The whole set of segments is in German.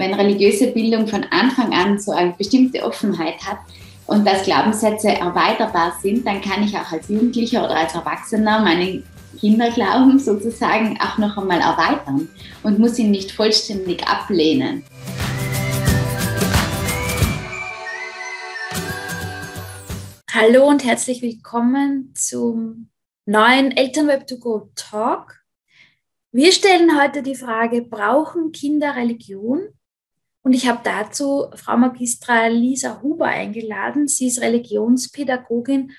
wenn religiöse Bildung von Anfang an so eine bestimmte Offenheit hat und dass Glaubenssätze erweiterbar sind, dann kann ich auch als Jugendlicher oder als Erwachsener meinen Kinderglauben sozusagen auch noch einmal erweitern und muss ihn nicht vollständig ablehnen. Hallo und herzlich willkommen zum neuen Elternweb to Go Talk. Wir stellen heute die Frage, brauchen Kinder Religion? Und ich habe dazu Frau Magistra Lisa Huber eingeladen. Sie ist Religionspädagogin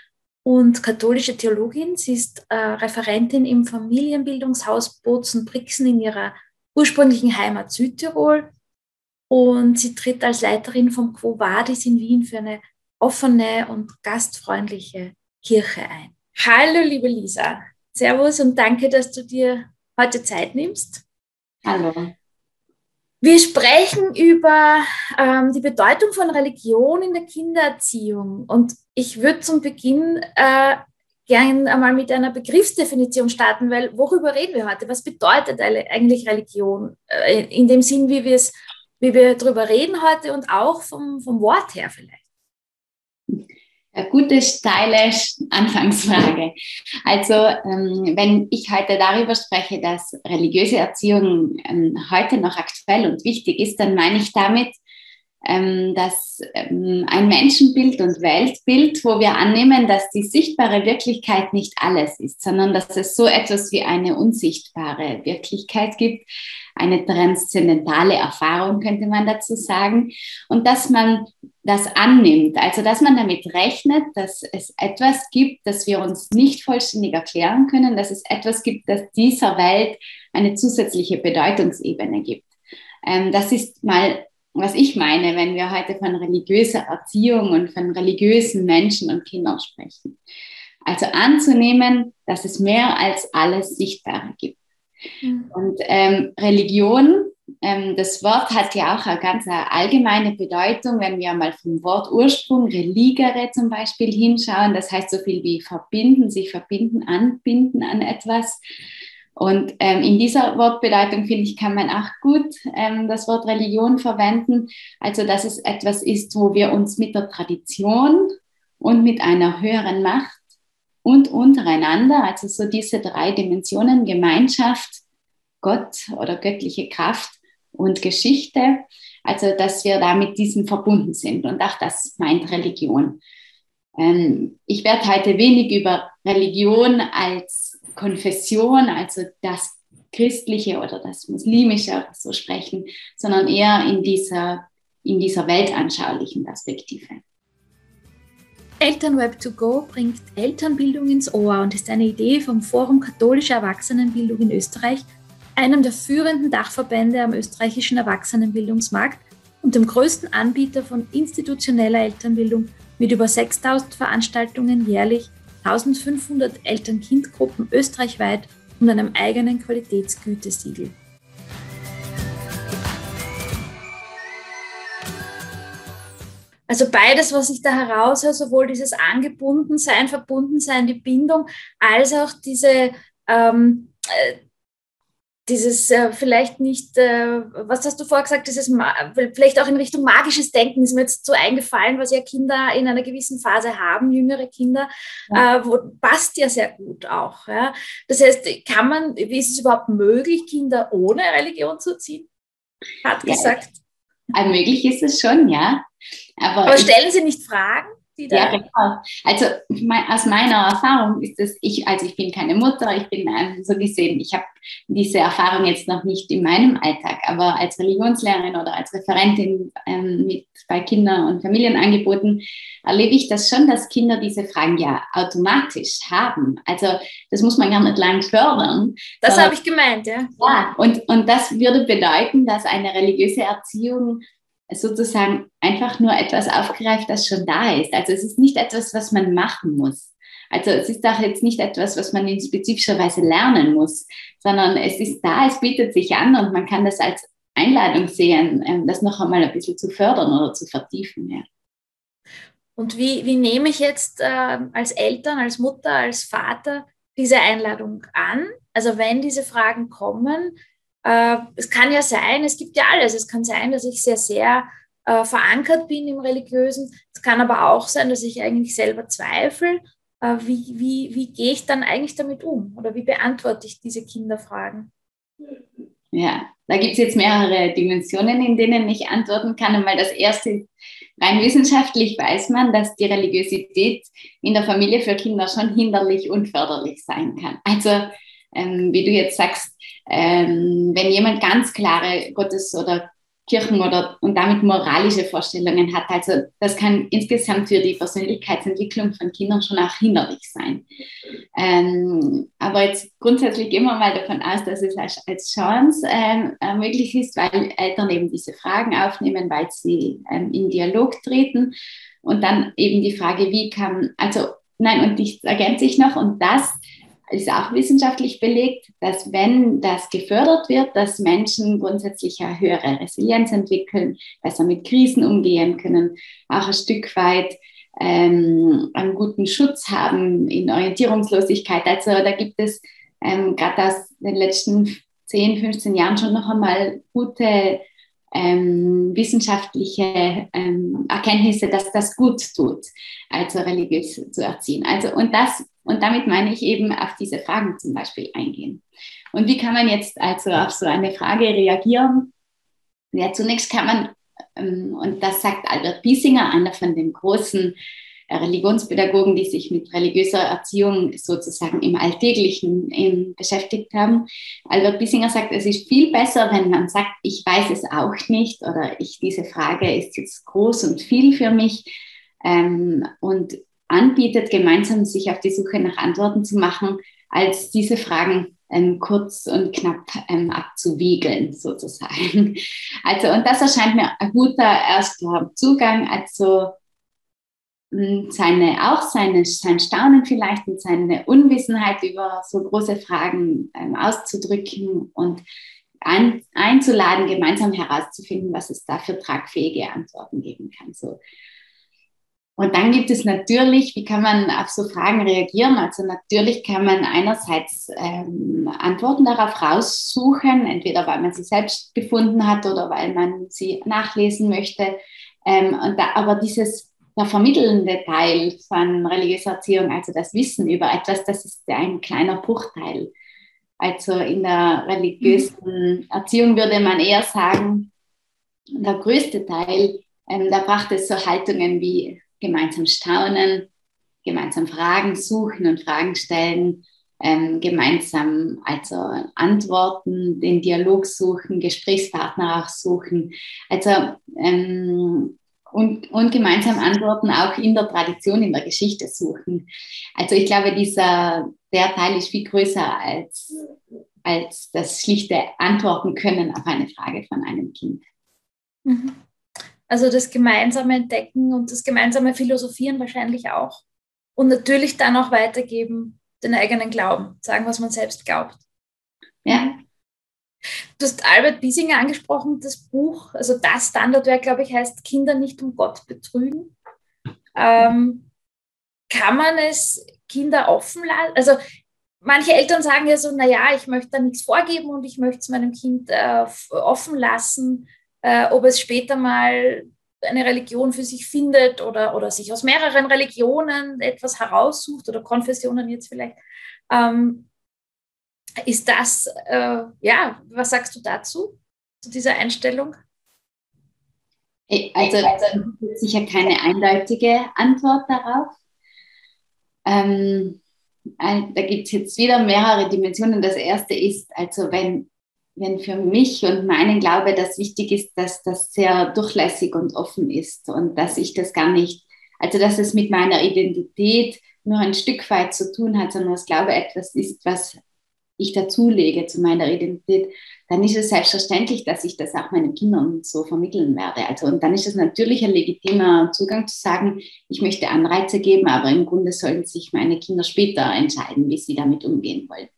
und katholische Theologin. Sie ist äh, Referentin im Familienbildungshaus Bozen-Brixen in ihrer ursprünglichen Heimat Südtirol. Und sie tritt als Leiterin vom Quo Vadis in Wien für eine offene und gastfreundliche Kirche ein. Hallo, liebe Lisa. Servus und danke, dass du dir heute Zeit nimmst. Hallo. Wir sprechen über ähm, die Bedeutung von Religion in der Kindererziehung. Und ich würde zum Beginn äh, gern einmal mit einer Begriffsdefinition starten, weil worüber reden wir heute? Was bedeutet eigentlich Religion? Äh, in dem Sinn, wie wie wir darüber reden heute und auch vom, vom Wort her vielleicht. Gute, steile Anfangsfrage. Also, ähm, wenn ich heute darüber spreche, dass religiöse Erziehung ähm, heute noch aktuell und wichtig ist, dann meine ich damit, ähm, dass ein Menschenbild und Weltbild, wo wir annehmen, dass die sichtbare Wirklichkeit nicht alles ist, sondern dass es so etwas wie eine unsichtbare Wirklichkeit gibt, eine transzendentale Erfahrung könnte man dazu sagen, und dass man das annimmt, also dass man damit rechnet, dass es etwas gibt, das wir uns nicht vollständig erklären können, dass es etwas gibt, das dieser Welt eine zusätzliche Bedeutungsebene gibt. Ähm, das ist mal was ich meine, wenn wir heute von religiöser Erziehung und von religiösen Menschen und Kindern sprechen. Also anzunehmen, dass es mehr als alles Sichtbare gibt. Mhm. Und ähm, Religion, ähm, das Wort hat ja auch eine ganz allgemeine Bedeutung, wenn wir mal vom Wort Ursprung, religere zum Beispiel hinschauen. Das heißt so viel wie verbinden, sich verbinden, anbinden an etwas. Und ähm, in dieser Wortbedeutung, finde ich, kann man auch gut ähm, das Wort Religion verwenden. Also, dass es etwas ist, wo wir uns mit der Tradition und mit einer höheren Macht und untereinander, also so diese drei Dimensionen, Gemeinschaft, Gott oder göttliche Kraft und Geschichte, also dass wir da mit diesen verbunden sind. Und auch das meint Religion. Ähm, ich werde heute wenig über Religion als Konfession, also das Christliche oder das Muslimische so sprechen, sondern eher in dieser, in dieser weltanschaulichen Perspektive. Elternweb 2 Go bringt Elternbildung ins Ohr und ist eine Idee vom Forum Katholische Erwachsenenbildung in Österreich, einem der führenden Dachverbände am österreichischen Erwachsenenbildungsmarkt und dem größten Anbieter von institutioneller Elternbildung mit über 6000 Veranstaltungen jährlich 1500 Eltern-Kind-Gruppen österreichweit und einem eigenen Qualitätsgütesiegel. Also beides, was ich da heraushöre, sowohl dieses Angebundensein, Verbundensein, die Bindung, als auch diese ähm, äh, dieses äh, vielleicht nicht, äh, was hast du vorher gesagt, dieses vielleicht auch in Richtung magisches Denken ist mir jetzt so eingefallen, was ja Kinder in einer gewissen Phase haben, jüngere Kinder, ja. äh, wo, passt ja sehr gut auch. Ja? Das heißt, kann man, wie ist es überhaupt möglich, Kinder ohne Religion zu ziehen? Hat ja, gesagt. Möglich ist es schon, ja. Aber, Aber stellen Sie nicht Fragen? Ja, genau. Also aus meiner Erfahrung ist es, ich, also ich bin keine Mutter, ich bin ähm, so gesehen, ich habe diese Erfahrung jetzt noch nicht in meinem Alltag, aber als Religionslehrerin oder als Referentin ähm, mit bei Kinder- und Familienangeboten erlebe ich das schon, dass Kinder diese Fragen ja automatisch haben. Also das muss man gar nicht lang fördern. Das habe ich gemeint, ja. Ja, und, und das würde bedeuten, dass eine religiöse Erziehung sozusagen einfach nur etwas aufgreift, das schon da ist. Also es ist nicht etwas, was man machen muss. Also es ist auch jetzt nicht etwas, was man in spezifischer Weise lernen muss, sondern es ist da, es bietet sich an und man kann das als Einladung sehen, ähm, das noch einmal ein bisschen zu fördern oder zu vertiefen. Ja. Und wie, wie nehme ich jetzt äh, als Eltern, als Mutter, als Vater diese Einladung an? Also wenn diese Fragen kommen, Äh, es kann ja sein, es gibt ja alles. Es kann sein, dass ich sehr, sehr äh, verankert bin im Religiösen. Es kann aber auch sein, dass ich eigentlich selber zweifle. Äh, wie, wie, wie gehe ich dann eigentlich damit um? Oder wie beantworte ich diese Kinderfragen? Ja, da gibt es jetzt mehrere Dimensionen, in denen ich antworten kann. Einmal das erste rein wissenschaftlich weiß man, dass die Religiosität in der Familie für Kinder schon hinderlich und förderlich sein kann. Also, ähm, wie du jetzt sagst, ähm, wenn jemand ganz klare Gottes- oder Kirchen oder und damit moralische Vorstellungen hat. Also das kann insgesamt für die Persönlichkeitsentwicklung von Kindern schon auch hinderlich sein. Ähm, aber jetzt grundsätzlich gehen wir mal davon aus, dass es als, als Chance ähm, äh, möglich ist, weil Eltern eben diese Fragen aufnehmen, weil sie ähm, in Dialog treten und dann eben die Frage, wie kann, also nein, und ich ergänze ich noch, und das ist auch wissenschaftlich belegt, dass wenn das gefördert wird, dass Menschen grundsätzlich eine höhere Resilienz entwickeln, besser mit Krisen umgehen können, auch ein Stück weit ähm, einen guten Schutz haben in Orientierungslosigkeit. Also da gibt es ähm, gerade aus den letzten 10, 15 Jahren schon noch einmal gute ähm, wissenschaftliche ähm, Erkenntnisse, dass das gut tut, also religiös zu erziehen. Also und das und damit meine ich eben auf diese Fragen zum Beispiel eingehen. Und wie kann man jetzt also auf so eine Frage reagieren? Ja, zunächst kann man, ähm, und das sagt Albert Biesinger, einer von den großen Religionspädagogen, die sich mit religiöser Erziehung sozusagen im Alltäglichen in, beschäftigt haben. Albert Bissinger sagt, es ist viel besser, wenn man sagt, ich weiß es auch nicht oder ich, diese Frage ist jetzt groß und viel für mich ähm, und anbietet, gemeinsam sich auf die Suche nach Antworten zu machen, als diese Fragen ähm, kurz und knapp ähm, abzuwiegeln, sozusagen. Also, und das erscheint mir ein guter erster Zugang. Also, seine, auch seine, sein Staunen vielleicht und seine Unwissenheit über so große Fragen ähm, auszudrücken und ein, einzuladen, gemeinsam herauszufinden, was es da für tragfähige Antworten geben kann. So. Und dann gibt es natürlich, wie kann man auf so Fragen reagieren? Also natürlich kann man einerseits ähm, Antworten darauf raussuchen, entweder weil man sie selbst gefunden hat oder weil man sie nachlesen möchte. Ähm, da, aber dieses der vermittelnde Teil von religiöser Erziehung, also das Wissen über etwas, das ist ein kleiner Bruchteil. Also in der religiösen Erziehung würde man eher sagen, der größte Teil, ähm, da braucht es so Haltungen wie gemeinsam staunen, gemeinsam Fragen suchen und Fragen stellen, ähm, gemeinsam also Antworten, den Dialog suchen, Gesprächspartner auch suchen. Also ähm, und, und gemeinsam Antworten auch in der Tradition, in der Geschichte suchen. Also ich glaube, dieser, der Teil ist viel größer als, als das schlichte Antworten können auf eine Frage von einem Kind. Mhm. Also das gemeinsame Entdecken und das gemeinsame Philosophieren wahrscheinlich auch. Und natürlich dann auch weitergeben, den eigenen Glauben, sagen, was man selbst glaubt. Ja, Du hast Albert Biesinger angesprochen, das Buch, also das Standardwerk, glaube ich, heißt Kinder nicht um Gott betrügen. Ähm, kann man es Kinder offen lassen? Also manche Eltern sagen ja so, naja, ich möchte da nichts vorgeben und ich möchte es meinem Kind äh, offen lassen, äh, ob es später mal eine Religion für sich findet oder, oder sich aus mehreren Religionen etwas heraussucht oder Konfessionen jetzt vielleicht. Ähm, ist das, äh, ja, was sagst du dazu, zu dieser Einstellung? Also, also sicher keine eindeutige Antwort darauf. Ähm, äh, da gibt es jetzt wieder mehrere Dimensionen. Das erste ist, also wenn, wenn für mich und meinen Glaube das wichtig ist, dass das sehr durchlässig und offen ist und dass ich das gar nicht, also dass es mit meiner Identität nur ein Stück weit zu tun hat, sondern das Glaube etwas ist, was ich dazulege zu meiner Identität, dann ist es selbstverständlich, dass ich das auch meinen Kindern so vermitteln werde. Also, und dann ist es natürlich ein legitimer Zugang zu sagen, ich möchte Anreize geben, aber im Grunde sollen sich meine Kinder später entscheiden, wie sie damit umgehen wollen.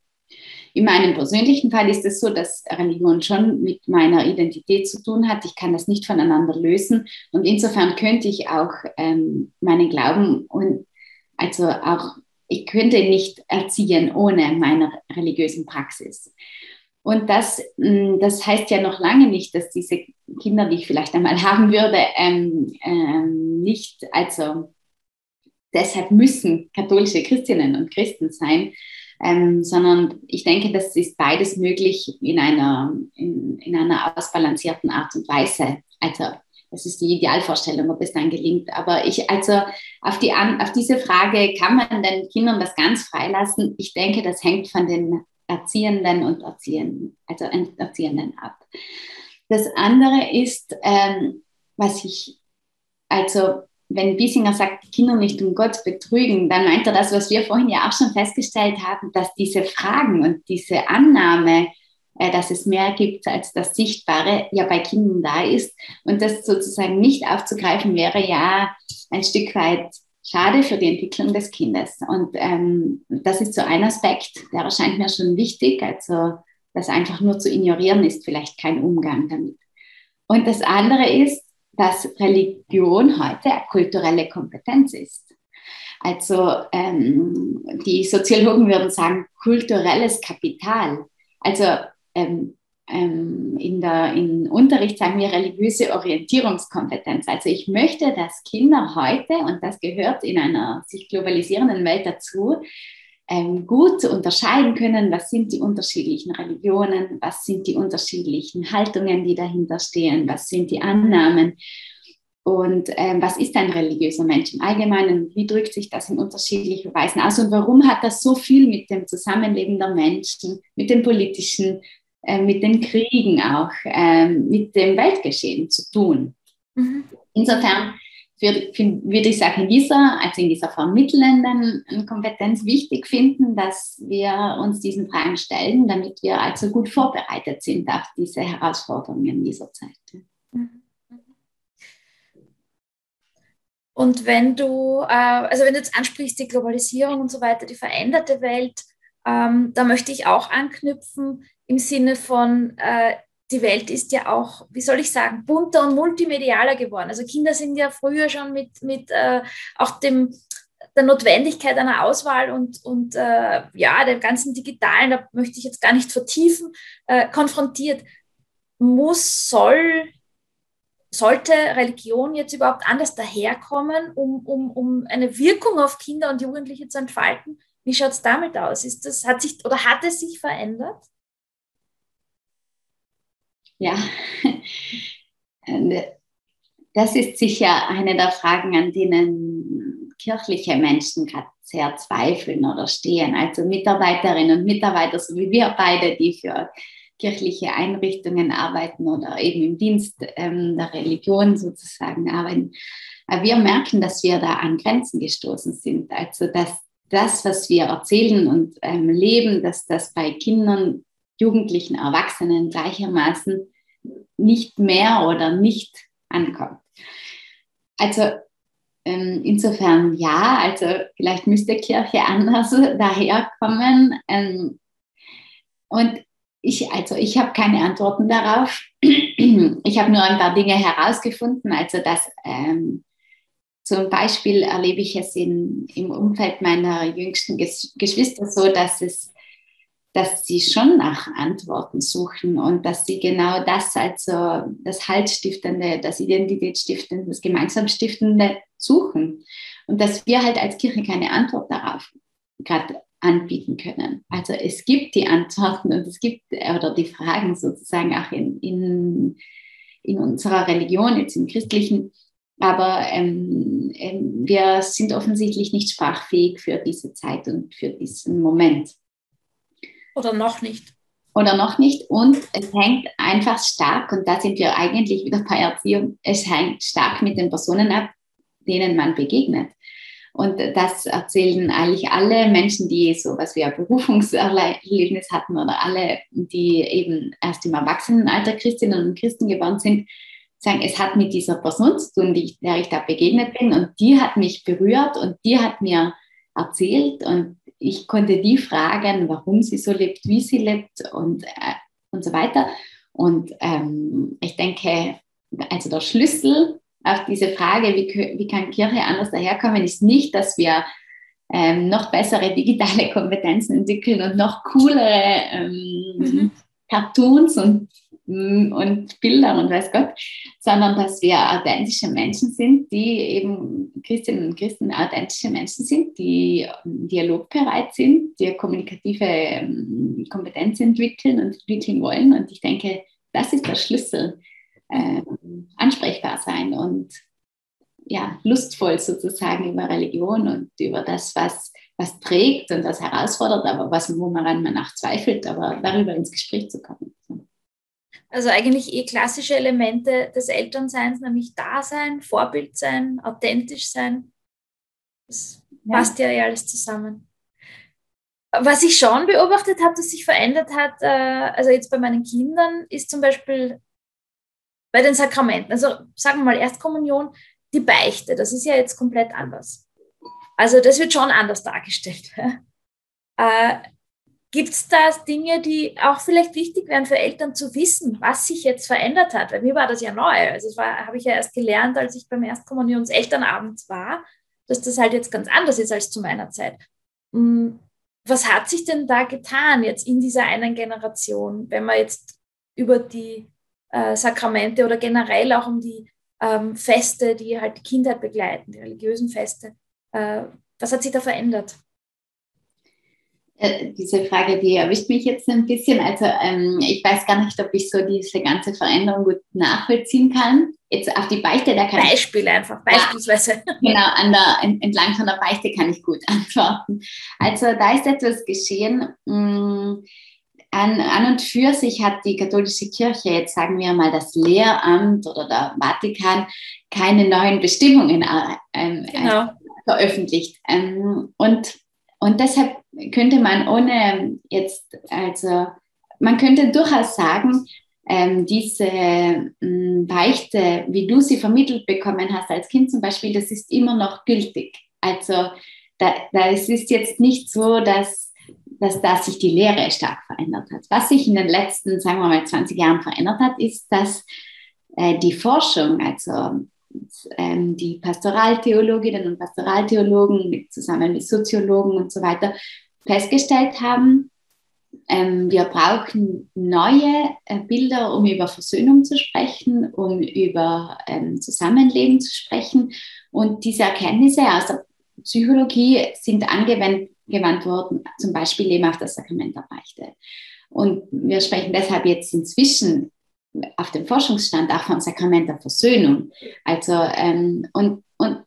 In meinem persönlichen Fall ist es so, dass Religion schon mit meiner Identität zu tun hat. Ich kann das nicht voneinander lösen. Und insofern könnte ich auch ähm, meinen Glauben und also auch ich könnte nicht erziehen ohne meine religiösen Praxis. Und das, mm, das heißt ja noch lange nicht, dass diese Kinder, die ich vielleicht einmal haben würde, ähm, ähm, nicht, also deshalb müssen katholische Christinnen und Christen sein, ähm, sondern ich denke, das ist beides möglich in einer, in, in einer ausbalancierten Art und Weise. Also das ist die Idealvorstellung, ob es dann gelingt. Aber ich, also auf, die, auf diese Frage, kann man den Kindern das ganz freilassen? Ich denke, das hängt von den Erziehenden und Erziehenden, also Erziehenden ab. Das andere ist, ähm, was ich, also wenn Biesinger sagt, Kinder nicht um Gott betrügen, dann meint er das, was wir vorhin ja auch schon festgestellt haben, dass diese Fragen und diese Annahme, dass es mehr gibt als das Sichtbare, ja bei Kindern da ist. Und das sozusagen nicht aufzugreifen wäre ja ein Stück weit schade für die Entwicklung des Kindes. Und ähm, das ist so ein Aspekt, der erscheint mir schon wichtig. Also das einfach nur zu ignorieren ist vielleicht kein Umgang damit. Und das andere ist, dass Religion heute kulturelle Kompetenz ist. Also ähm, die Soziologen würden sagen, kulturelles Kapital. Also ähm, ähm, in der in Unterricht sagen wir religiöse Orientierungskompetenz. Also ich möchte, dass Kinder heute, und das gehört in einer sich globalisierenden Welt dazu, ähm, gut unterscheiden können, was sind die unterschiedlichen Religionen, was sind die unterschiedlichen Haltungen, die dahinter stehen, was sind die Annahmen. Und ähm, was ist ein religiöser Mensch im Allgemeinen, wie drückt sich das in unterschiedlichen Weisen aus? Und warum hat das so viel mit dem Zusammenleben der Menschen, mit dem politischen, äh, mit den Kriegen auch, äh, mit dem Weltgeschehen zu tun. Mhm. Insofern würde ich sagen, in dieser, also in dieser vermittelnden Kompetenz wichtig finden, dass wir uns diesen Fragen stellen, damit wir also gut vorbereitet sind auf diese Herausforderungen dieser Zeit. Und wenn du, äh, also wenn du jetzt ansprichst, die Globalisierung und so weiter, die veränderte Welt, ähm, da möchte ich auch anknüpfen im Sinne von, äh, die Welt ist ja auch, wie soll ich sagen, bunter und multimedialer geworden. Also Kinder sind ja früher schon mit, mit äh, auch dem, der Notwendigkeit einer Auswahl und, und äh, ja, dem ganzen Digitalen, da möchte ich jetzt gar nicht vertiefen, äh, konfrontiert. Muss, soll, sollte Religion jetzt überhaupt anders daherkommen, um, um, um eine Wirkung auf Kinder und Jugendliche zu entfalten? Wie schaut es damit aus? Ist das, hat sich oder hat es sich verändert? Ja, das ist sicher eine der Fragen, an denen kirchliche Menschen gerade sehr zweifeln oder stehen. Also Mitarbeiterinnen und Mitarbeiter, so wie wir beide, die für kirchliche Einrichtungen arbeiten oder eben im Dienst ähm, der Religion sozusagen arbeiten. Wir merken, dass wir da an Grenzen gestoßen sind. Also dass das, was wir erzählen und ähm, leben, dass das bei Kindern, Jugendlichen, Erwachsenen gleichermaßen nicht mehr oder nicht ankommt. Also ähm, insofern ja, also vielleicht müsste Kirche anders daherkommen. Ähm, und ich, also ich habe keine Antworten darauf. Ich habe nur ein paar Dinge herausgefunden. Also dass ähm, zum Beispiel erlebe ich es in, im Umfeld meiner jüngsten Geschwister so, dass es dass sie schon nach Antworten suchen und dass sie genau das, also das Haltstiftende, das Identitätsstiftende, das Gemeinsamstiftende suchen. Und dass wir halt als Kirche keine Antwort darauf gerade anbieten können. Also es gibt die Antworten und es gibt, oder die Fragen sozusagen auch in, in, in unserer Religion, jetzt im christlichen, aber ähm, ähm, wir sind offensichtlich nicht sprachfähig für diese Zeit und für diesen Moment. Oder noch nicht. Oder noch nicht. Und es hängt einfach stark, und da sind wir eigentlich wieder bei Erziehung, es hängt stark mit den Personen ab, denen man begegnet. Und das erzählen eigentlich alle Menschen, die so was wie ein Berufungserlebnis hatten oder alle, die eben erst im Erwachsenenalter Christinnen und Christen geworden sind, sagen, es hat mit dieser Person zu tun, die, der ich da begegnet bin und die hat mich berührt und die hat mir erzählt und ich konnte die fragen, warum sie so lebt, wie sie lebt und, äh, und so weiter. Und ähm, ich denke, also der Schlüssel auf diese Frage, wie, wie kann Kirche anders daherkommen, ist nicht, dass wir ähm, noch bessere digitale Kompetenzen entwickeln und noch coolere ähm, mhm. Cartoons und, und Bilder und weiß Gott, sondern dass wir authentische Menschen sind, die eben Christinnen und Christen authentische Menschen sind, die dialogbereit sind, die kommunikative ähm, Kompetenz entwickeln und entwickeln wollen. Und ich denke, das ist der Schlüssel. Äh, ansprechbar sein und ja, lustvoll sozusagen über Religion und über das, was, was trägt und was herausfordert, aber was, woran man auch zweifelt, aber darüber ins Gespräch zu kommen. Also eigentlich eh klassische Elemente des Elternseins, nämlich Dasein, Vorbild sein, authentisch sein. Das ja. passt ja eh alles zusammen. Was ich schon beobachtet habe, dass sich verändert hat, äh, also jetzt bei meinen Kindern, ist zum Beispiel bei den Sakramenten. Also sagen wir mal Erstkommunion, die Beichte, das ist ja jetzt komplett anders. Also das wird schon anders dargestellt. Gibt es da Dinge, die auch vielleicht wichtig wären für Eltern zu wissen, was sich jetzt verändert hat? Weil mir war das ja neu. Also das habe ich ja erst gelernt, als ich beim Erstkommunionselternabend war, dass das halt jetzt ganz anders ist als zu meiner Zeit. Hm, was hat sich denn da getan jetzt in dieser einen Generation, wenn man jetzt über die äh, Sakramente oder generell auch um die ähm, Feste, die halt die Kindheit begleiten, die religiösen Feste. Äh, was hat sich da verändert? Äh, diese Frage, die erwischt mich jetzt ein bisschen. Also ähm, ich weiß gar nicht, ob ich so diese ganze Veränderung gut nachvollziehen kann. Jetzt auf die Beichte, da kann Beispiel ich, einfach, beispielsweise. Ja, genau, an der, entlang von der Beichte kann ich gut antworten. Also da ist etwas geschehen. Mm, an, an und für sich hat die katholische Kirche, jetzt sagen wir mal das Lehramt oder der Vatikan, keine neuen Bestimmungen äh, ähm, genau. veröffentlicht. Ähm, und, und deshalb könnte man ohne jetzt, also man könnte durchaus sagen, ähm, diese ähm, Beichte, wie du sie vermittelt bekommen hast als Kind zum Beispiel, das ist immer noch gültig. Also da, da es ist jetzt nicht so, dass dass da sich die Lehre stark verändert hat. Was sich in den letzten, sagen wir mal, 20 Jahren verändert hat, ist, dass äh, die Forschung, also ähm, die Pastoraltheologinnen und Pastoraltheologen mit, zusammen mit Soziologen und so weiter festgestellt haben, ähm, wir brauchen neue äh, Bilder, um über Versöhnung zu sprechen, um über ähm, Zusammenleben zu sprechen. Und diese Erkenntnisse aus der Psychologie sind angewendet gewandt worden, zum Beispiel eben auf das Sakrament der Beichte. Und wir sprechen deshalb jetzt inzwischen auf dem Forschungsstand auch vom Sakrament der Versöhnung. Also, ähm, und, und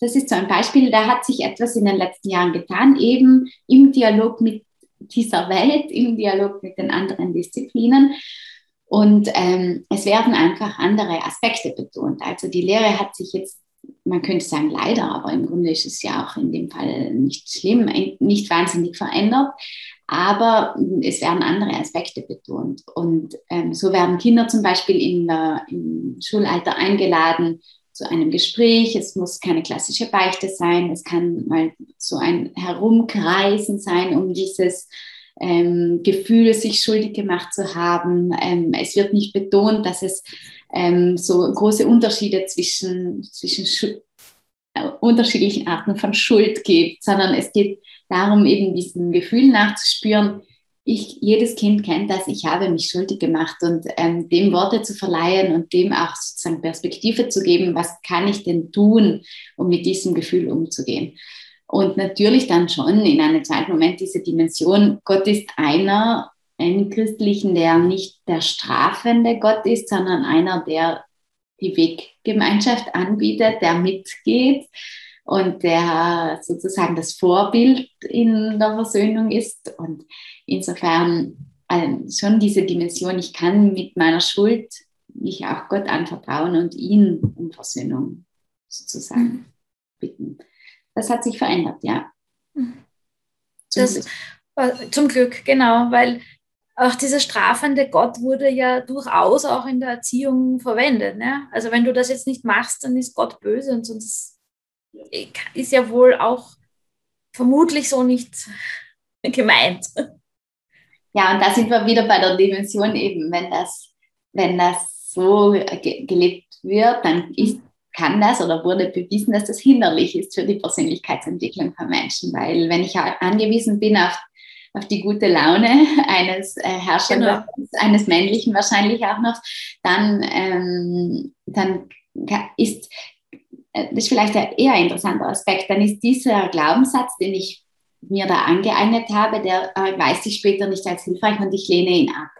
das ist so ein Beispiel, da hat sich etwas in den letzten Jahren getan, eben im Dialog mit dieser Welt, im Dialog mit den anderen Disziplinen. Und ähm, es werden einfach andere Aspekte betont. Also die Lehre hat sich jetzt man könnte sagen leider, aber im Grunde ist es ja auch in dem Fall nicht schlimm, nicht wahnsinnig verändert. Aber es werden andere Aspekte betont. Und ähm, so werden Kinder zum Beispiel in der, im Schulalter eingeladen zu einem Gespräch. Es muss keine klassische Beichte sein. Es kann mal so ein Herumkreisen sein um dieses ähm, Gefühl, sich schuldig gemacht zu haben. Ähm, es wird nicht betont, dass es ähm, so große Unterschiede zwischen, zwischen äh, unterschiedlichen Arten von Schuld gibt, sondern es geht darum, eben diesem Gefühl nachzuspüren, ich, jedes Kind kennt das, ich habe mich schuldig gemacht und ähm, dem Worte zu verleihen und dem auch sozusagen Perspektive zu geben, was kann ich denn tun, um mit diesem Gefühl umzugehen. Und natürlich dann schon in einem zweiten Moment diese Dimension, Gott ist einer einen Christlichen, der nicht der strafende Gott ist, sondern einer, der die Weggemeinschaft anbietet, der mitgeht und der sozusagen das Vorbild in der Versöhnung ist. Und insofern also schon diese Dimension, ich kann mit meiner Schuld mich auch Gott anvertrauen und ihn um Versöhnung sozusagen bitten. Das hat sich verändert, ja. Zum, das, Glück. zum Glück, genau, weil auch dieser strafende Gott wurde ja durchaus auch in der Erziehung verwendet. Ne? Also wenn du das jetzt nicht machst, dann ist Gott böse und sonst ist ja wohl auch vermutlich so nicht gemeint. Ja, und da sind wir wieder bei der Dimension eben, wenn das, wenn das so ge gelebt wird, dann ist, kann das oder wurde bewiesen, dass das hinderlich ist für die Persönlichkeitsentwicklung von Menschen. Weil wenn ich angewiesen bin auf auf die gute Laune eines äh, Herrschers, genau. eines männlichen wahrscheinlich auch noch, dann, ähm, dann ist äh, das ist vielleicht ein eher interessanter Aspekt, dann ist dieser Glaubenssatz, den ich mir da angeeignet habe, der äh, weiß ich später nicht als hilfreich und ich lehne ihn ab.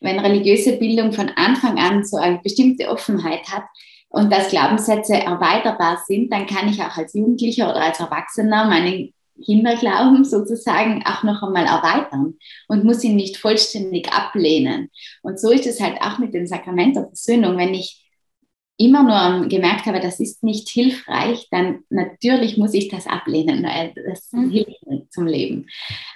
Wenn religiöse Bildung von Anfang an so eine bestimmte Offenheit hat und dass Glaubenssätze erweiterbar sind, dann kann ich auch als Jugendlicher oder als Erwachsener meinen Kinderglauben sozusagen auch noch einmal erweitern und muss ihn nicht vollständig ablehnen. Und so ist es halt auch mit dem Sakrament der Versöhnung. Wenn ich immer nur gemerkt habe, das ist nicht hilfreich, dann natürlich muss ich das ablehnen, weil das mhm. hilft nicht zum Leben.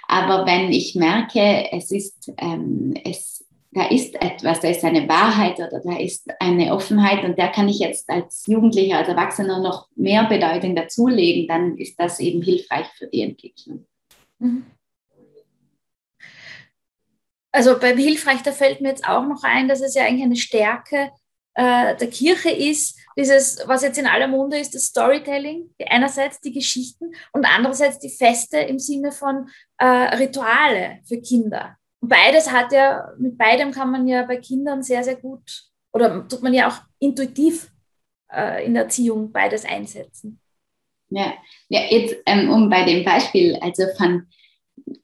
Aber wenn ich merke, es ist, ähm, es, da ist etwas, da ist eine Wahrheit oder da ist eine Offenheit und der kann ich jetzt als Jugendlicher, als Erwachsener noch mehr Bedeutung dazulegen, dann ist das eben hilfreich für die Entwicklung. Mhm. Also beim Hilfreich, da fällt mir jetzt auch noch ein, dass es ja eigentlich eine Stärke äh, der Kirche ist, dieses, was jetzt in aller Munde ist, das Storytelling, einerseits die Geschichten und andererseits die Feste im Sinne von äh, Rituale für Kinder. Beides hat ja, mit beidem kann man ja bei Kindern sehr, sehr gut oder tut man ja auch intuitiv äh, in der Erziehung beides einsetzen. Ja, ja jetzt ähm, um bei dem Beispiel, also von,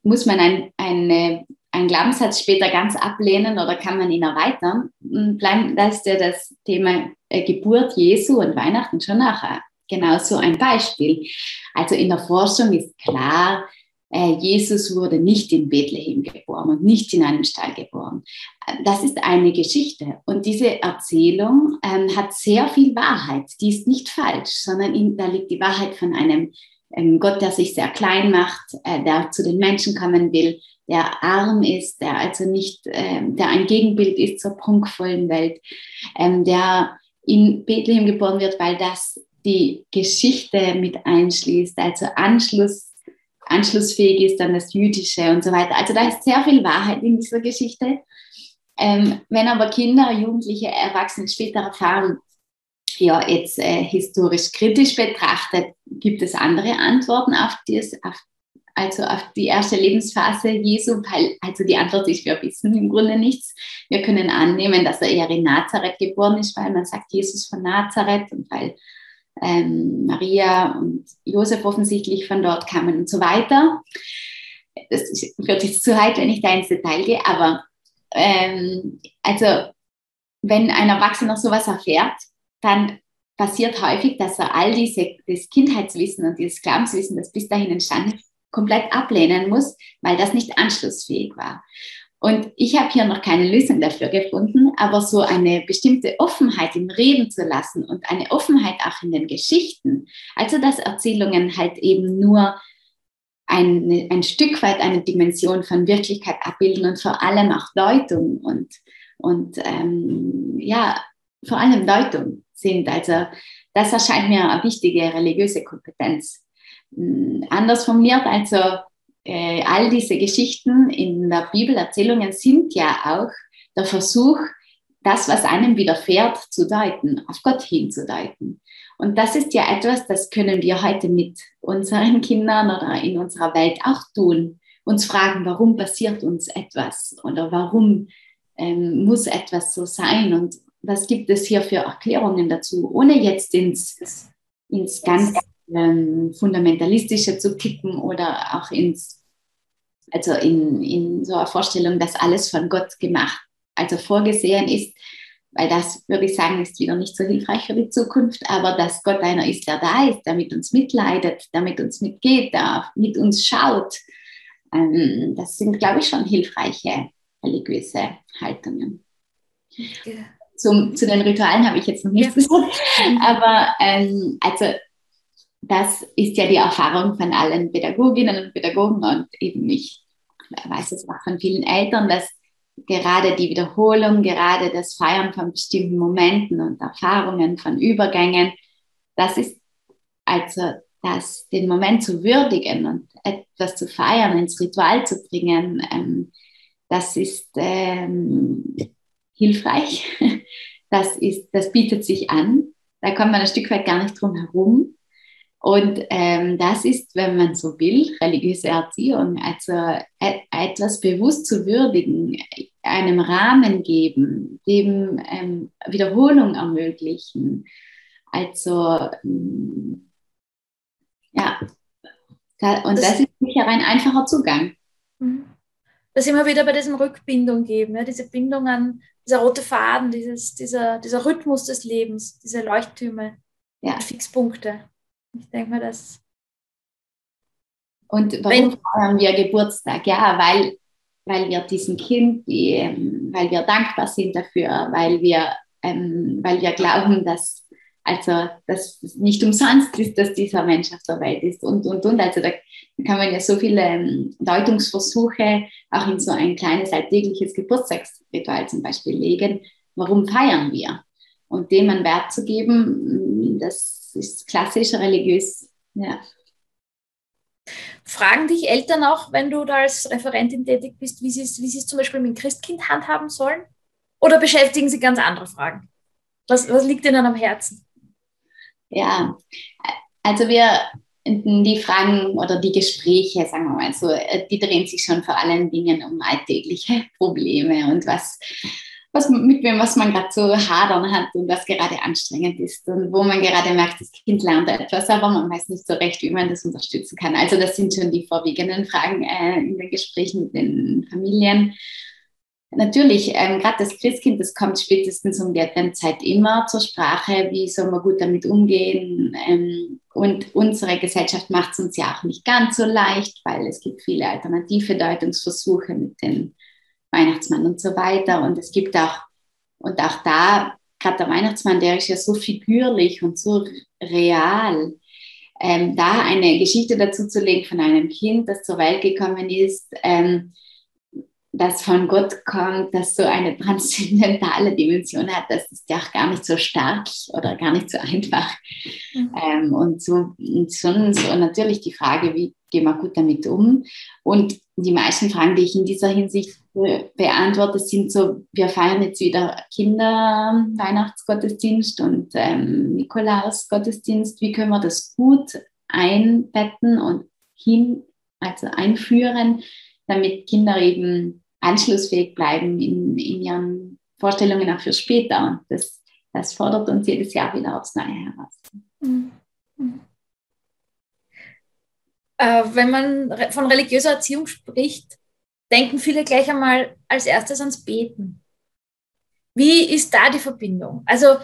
muss man ein, eine einen Glaubenssatz später ganz ablehnen oder kann man ihn erweitern? Hm, da ist ja das Thema äh, Geburt Jesu und Weihnachten schon nachher genauso ein Beispiel. Also in der Forschung ist klar, Jesus wurde nicht in Bethlehem geboren und nicht in einem Stall geboren. Das ist eine Geschichte. Und diese Erzählung ähm, hat sehr viel Wahrheit. Die ist nicht falsch, sondern in, da liegt die Wahrheit von einem ähm, Gott, der sich sehr klein macht, äh, der zu den Menschen kommen will, der arm ist, der also nicht, ähm, der ein Gegenbild ist zur prunkvollen Welt, ähm, der in Bethlehem geboren wird, weil das die Geschichte mit einschließt, also Anschluss, anschlussfähig ist an das Jüdische und so weiter. Also da ist sehr viel Wahrheit in dieser Geschichte. Ähm, wenn aber Kinder, Jugendliche, Erwachsene später erfahren, ja, jetzt äh, historisch kritisch betrachtet, gibt es andere Antworten auf, dies, auf also auf die erste Lebensphase Jesu, weil also die Antwort ist, wir wissen im Grunde nichts. Wir können annehmen, dass er eher in Nazareth geboren ist, weil man sagt Jesus von Nazareth und weil ähm, Maria und Josef offensichtlich von dort kamen und so weiter. Das wird jetzt zu weit, wenn ich da ins Detail gehe, aber ähm, also wenn ein Erwachsener sowas erfährt, dann passiert häufig, dass er all diese, das Kindheitswissen und dieses Glaubenswissen, das bis dahin entstanden ist, komplett ablehnen muss, weil das nicht anschlussfähig war. Und ich habe hier noch keine Lösung dafür gefunden, aber so eine bestimmte Offenheit im Reden zu lassen und eine Offenheit auch in den Geschichten, also dass Erzählungen halt eben nur ein, ein Stück weit eine Dimension von Wirklichkeit abbilden und vor allem auch Deutung und, und ähm, ja, vor allem Deutung sind. Also das erscheint mir eine wichtige religiöse Kompetenz. Hm, anders formuliert. Also äh, all diese Geschichten in der Bibel, Erzählungen sind ja auch der Versuch, das, was einem widerfährt, zu deuten, auf Gott hinzudeuten. Und das ist ja etwas, das können wir heute mit unseren Kindern oder in unserer Welt auch tun. Uns fragen, warum passiert uns etwas oder warum ähm, muss etwas so sein und was gibt es hier für Erklärungen dazu, ohne jetzt ins, ins ganz ähm, fundamentalistische zu kippen oder auch ins, also in, in so einer Vorstellung, dass alles von Gott gemacht, also vorgesehen ist, weil das, würde ich sagen, ist wieder nicht so hilfreich für die Zukunft, aber dass Gott einer ist, der da ist, der mit uns mitleidet, der mit uns mitgeht, der mit uns schaut, ähm, das sind, glaube ich, schon hilfreiche religiöse Haltungen. Ja. Zum, zu den Ritualen habe ich jetzt noch nichts ja. gesagt, aber ähm, also das ist ja die Erfahrung von allen Pädagoginnen und Pädagogen und eben ich weiß es auch von vielen Eltern, dass gerade die Wiederholung, gerade das Feiern von bestimmten Momenten und Erfahrungen von Übergängen, das ist also das, den Moment zu würdigen und etwas zu feiern, ins Ritual zu bringen, ähm, das ist ähm, hilfreich. Das, ist, das bietet sich an. Da kommt man ein Stück weit gar nicht drum herum. Und ähm, das ist, wenn man so will, religiöse Erziehung, also das et etwas bewusst zu würdigen, einem Rahmen geben, dem ähm, Wiederholung ermöglichen. Also ähm, ja, da, und das, das, ist sicher ein einfacher Zugang. Mhm. Da sind wir wieder bei diesem Rückbindung geben, ja, diese Bindung an dieser rote Faden, dieses, dieser, dieser Rhythmus des Lebens, diese Leuchttürme ja. Fixpunkte. Ich denke mal, das. Und warum feiern wir Geburtstag? Ja, weil, weil wir diesem Kind, die, ähm, weil wir dankbar sind dafür, weil wir, ähm, weil wir glauben, dass also das nicht umsonst ist, dass dieser Mensch auf der Welt ist und, und, und. Also da kann man ja so viele ähm, Deutungsversuche auch in so ein kleines alltägliches Geburtstagsritual zum Beispiel legen. Warum feiern wir? Und dem einen Wert zu geben, das ist klassisch religiös. Ja. Fragen dich Eltern auch, wenn du da als Referentin tätig bist, wie sie es, wie es zum Beispiel mit dem Christkind handhaben sollen? Oder beschäftigen sie ganz andere Fragen? Was, was liegt ihnen am Herzen? Ja, also wir, die Fragen oder die Gespräche, sagen wir mal so, die drehen sich schon vor allen Dingen um alltägliche Probleme und was, was mit wem, was man gerade so hadern hat und was gerade anstrengend ist und wo man gerade merkt, das Kind lernt etwas, aber man weiß nicht so recht, wie man das unterstützen kann. Also das sind schon die vorwiegenden Fragen äh, in den Gesprächen mit den Familien natürlich, ähm, gerade das Christkind, das kommt spätestens um die Adventzeit immer zur Sprache, wie soll man gut damit umgehen. Ähm, und unsere Gesellschaft macht es uns ja auch nicht ganz so leicht, weil es gibt viele alternative Deutungsversuche mit dem Weihnachtsmann und so weiter. Und es gibt auch, und auch da, gerade der Weihnachtsmann, der ist ja so figürlich und so real. Ähm, da eine Geschichte dazu zu legen von einem Kind, das zur Welt gekommen ist, ähm, das von Gott kommt, das so eine transzendentale Dimension hat, das ist ja auch gar nicht so stark oder gar nicht so einfach. Mhm. Ähm, und so, und sonst und natürlich die Frage, wie gehen wir gut damit um? Und die meisten Fragen, die ich in dieser Hinsicht beantworte, sind so, wir feiern jetzt wieder Kinder-Weihnachtsgottesdienst und ähm, Nikolaus-Gottesdienst. Wie können wir das gut einbetten und hin, also einführen, damit Kinder eben anschlussfähig bleiben in, in ihren Vorstellungen auch für später. Und das, das fordert uns jedes Jahr wieder aufs Neue heraus. Mhm. Äh, wenn man von religiöser Erziehung spricht, denken viele gleich einmal als erstes ans Beten. Wie ist da die Verbindung? Also,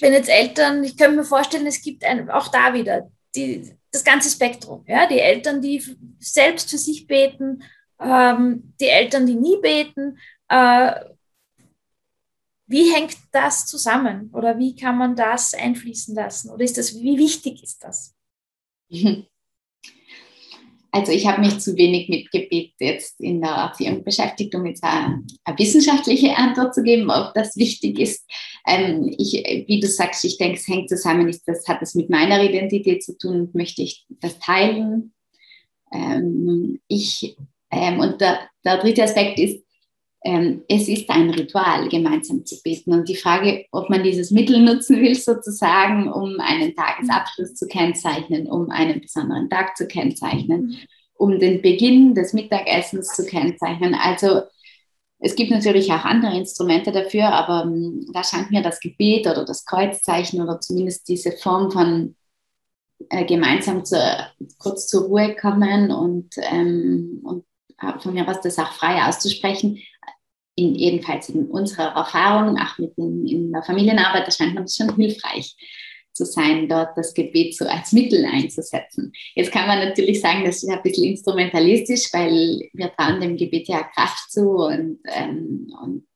wenn jetzt Eltern, ich könnte mir vorstellen, es gibt ein, auch da wieder die, das ganze Spektrum. Ja? Die Eltern, die selbst für sich beten, ähm, die Eltern, die nie beten. Äh, wie hängt das zusammen oder wie kann man das einfließen lassen? Oder ist das, wie wichtig ist das? Also ich habe mich zu wenig mit Gebet jetzt in der Erziehung beschäftigt, um jetzt eine, eine wissenschaftliche Antwort zu geben, ob das wichtig ist. Ähm, ich, wie du sagst, ich denke, es hängt zusammen, ist, das hat es mit meiner Identität zu tun, möchte ich das teilen. Ähm, ich ähm, und der, der, dritte Aspekt ist, es ist ein Ritual, gemeinsam zu beten. Und die Frage, ob man dieses Mittel nutzen will, sozusagen, um einen Tagesabschluss zu kennzeichnen, um einen besonderen Tag zu kennzeichnen, um den Beginn des Mittagessens zu kennzeichnen. Also es gibt natürlich auch andere Instrumente dafür, aber um, da scheint mir das Gebet oder das Kreuzzeichen oder zumindest diese Form von äh, gemeinsam zu, kurz zur Ruhe kommen und, ähm, und von mir aus das auch frei auszusprechen. In, jedenfalls in unserer Erfahrung, auch mit den, in der Familienarbeit, erscheint man schon hilfreich zu sein, dort das Gebet so als Mittel einzusetzen. Jetzt kann man natürlich sagen, das ist ein bisschen instrumentalistisch, weil wir trauen dem Gebet ja Kraft zu und, ähm, und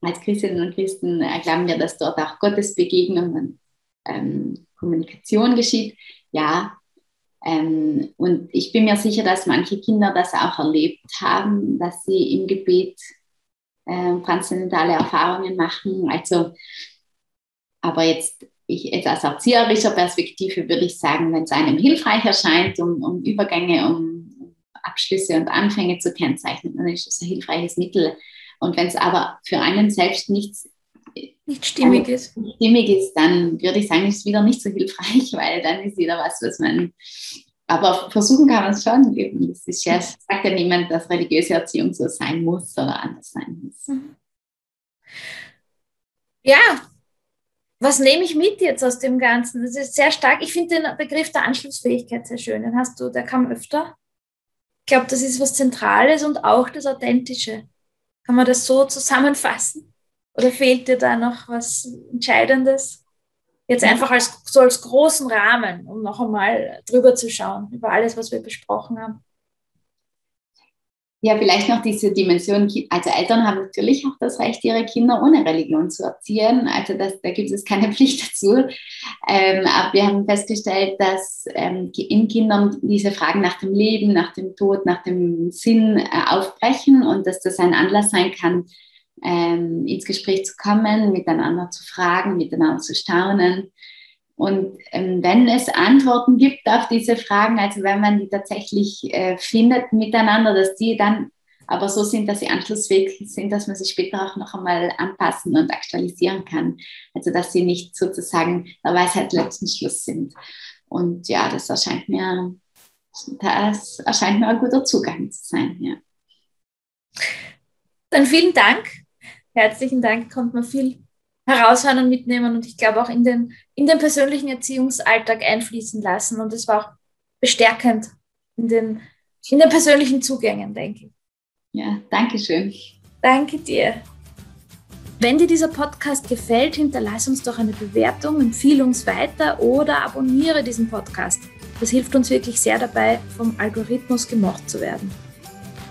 als Christinnen und Christen glauben wir, dass dort auch Gottes Begegnung und ähm, Kommunikation geschieht. Ja, ähm, und ich bin mir sicher, dass manche Kinder das auch erlebt haben, dass sie im Gebet äh, transzendentale Erfahrungen machen. Also, aber jetzt, ich, jetzt aus erzieherischer Perspektive würde ich sagen, wenn es einem hilfreich erscheint, um, um Übergänge, um Abschlüsse und Anfänge zu kennzeichnen, dann ist es ein hilfreiches Mittel. Und wenn es aber für einen selbst nichts nicht stimmig ist. stimmig ist, dann würde ich sagen, ist es wieder nicht so hilfreich, weil dann ist wieder was, was man. Aber versuchen kann man es schon. Eben. Das ist ja, sagt ja niemand, dass religiöse Erziehung so sein muss oder anders sein muss. Mhm. Ja, was nehme ich mit jetzt aus dem Ganzen? Das ist sehr stark. Ich finde den Begriff der Anschlussfähigkeit sehr schön. Den hast du, der kam öfter. Ich glaube, das ist was Zentrales und auch das Authentische. Kann man das so zusammenfassen? Oder fehlt dir da noch was Entscheidendes? Jetzt einfach als, so als großen Rahmen, um noch einmal drüber zu schauen, über alles, was wir besprochen haben. Ja, vielleicht noch diese Dimension, also Eltern haben natürlich auch das Recht, ihre Kinder ohne Religion zu erziehen. Also das, da gibt es keine Pflicht dazu. Ähm, aber wir haben festgestellt, dass ähm, in Kindern diese Fragen nach dem Leben, nach dem Tod, nach dem Sinn äh, aufbrechen und dass das ein Anlass sein kann, ähm, ins Gespräch zu kommen, miteinander zu fragen, miteinander zu staunen. Und ähm, wenn es Antworten gibt auf diese Fragen, also wenn man die tatsächlich äh, findet miteinander, dass die dann aber so sind, dass sie anschlussfähig sind, dass man sie später auch noch einmal anpassen und aktualisieren kann. Also dass sie nicht sozusagen der Weisheit letzten Schluss sind. Und ja, das erscheint mir, das erscheint mir ein guter Zugang zu sein. Ja. Dann vielen Dank. Herzlichen Dank, kommt man viel heraushören und mitnehmen und ich glaube auch in den, in den persönlichen Erziehungsalltag einfließen lassen. Und es war auch bestärkend in den, in den persönlichen Zugängen, denke ich. Ja, danke schön. Danke dir. Wenn dir dieser Podcast gefällt, hinterlass uns doch eine Bewertung, empfehle uns weiter oder abonniere diesen Podcast. Das hilft uns wirklich sehr dabei, vom Algorithmus gemocht zu werden.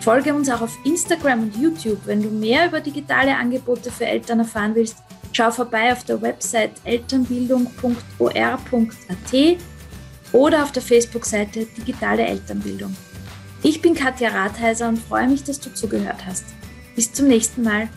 Folge uns auch auf Instagram und YouTube, wenn du mehr über digitale Angebote für Eltern erfahren willst Schau vorbei auf der Website elternbildung.or.at oder auf der Facebook-Seite Digitale Elternbildung. Ich bin Katja Rathheiser und freue mich, dass du zugehört hast. Bis zum nächsten Mal.